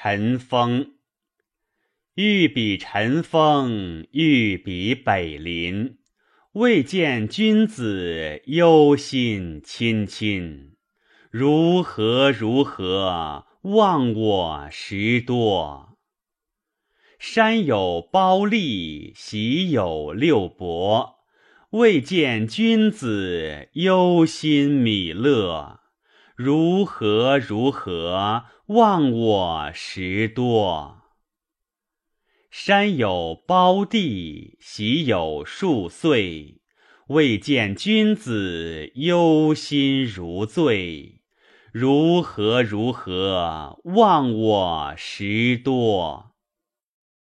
尘封。欲比尘封，欲比北林。未见君子，忧心亲亲。如何如何，忘我时多。山有褒姒，喜有六伯。未见君子，忧心米乐。如何如何，忘我时多。山有胞弟，喜有数岁。未见君子，忧心如醉。如何如何，忘我时多。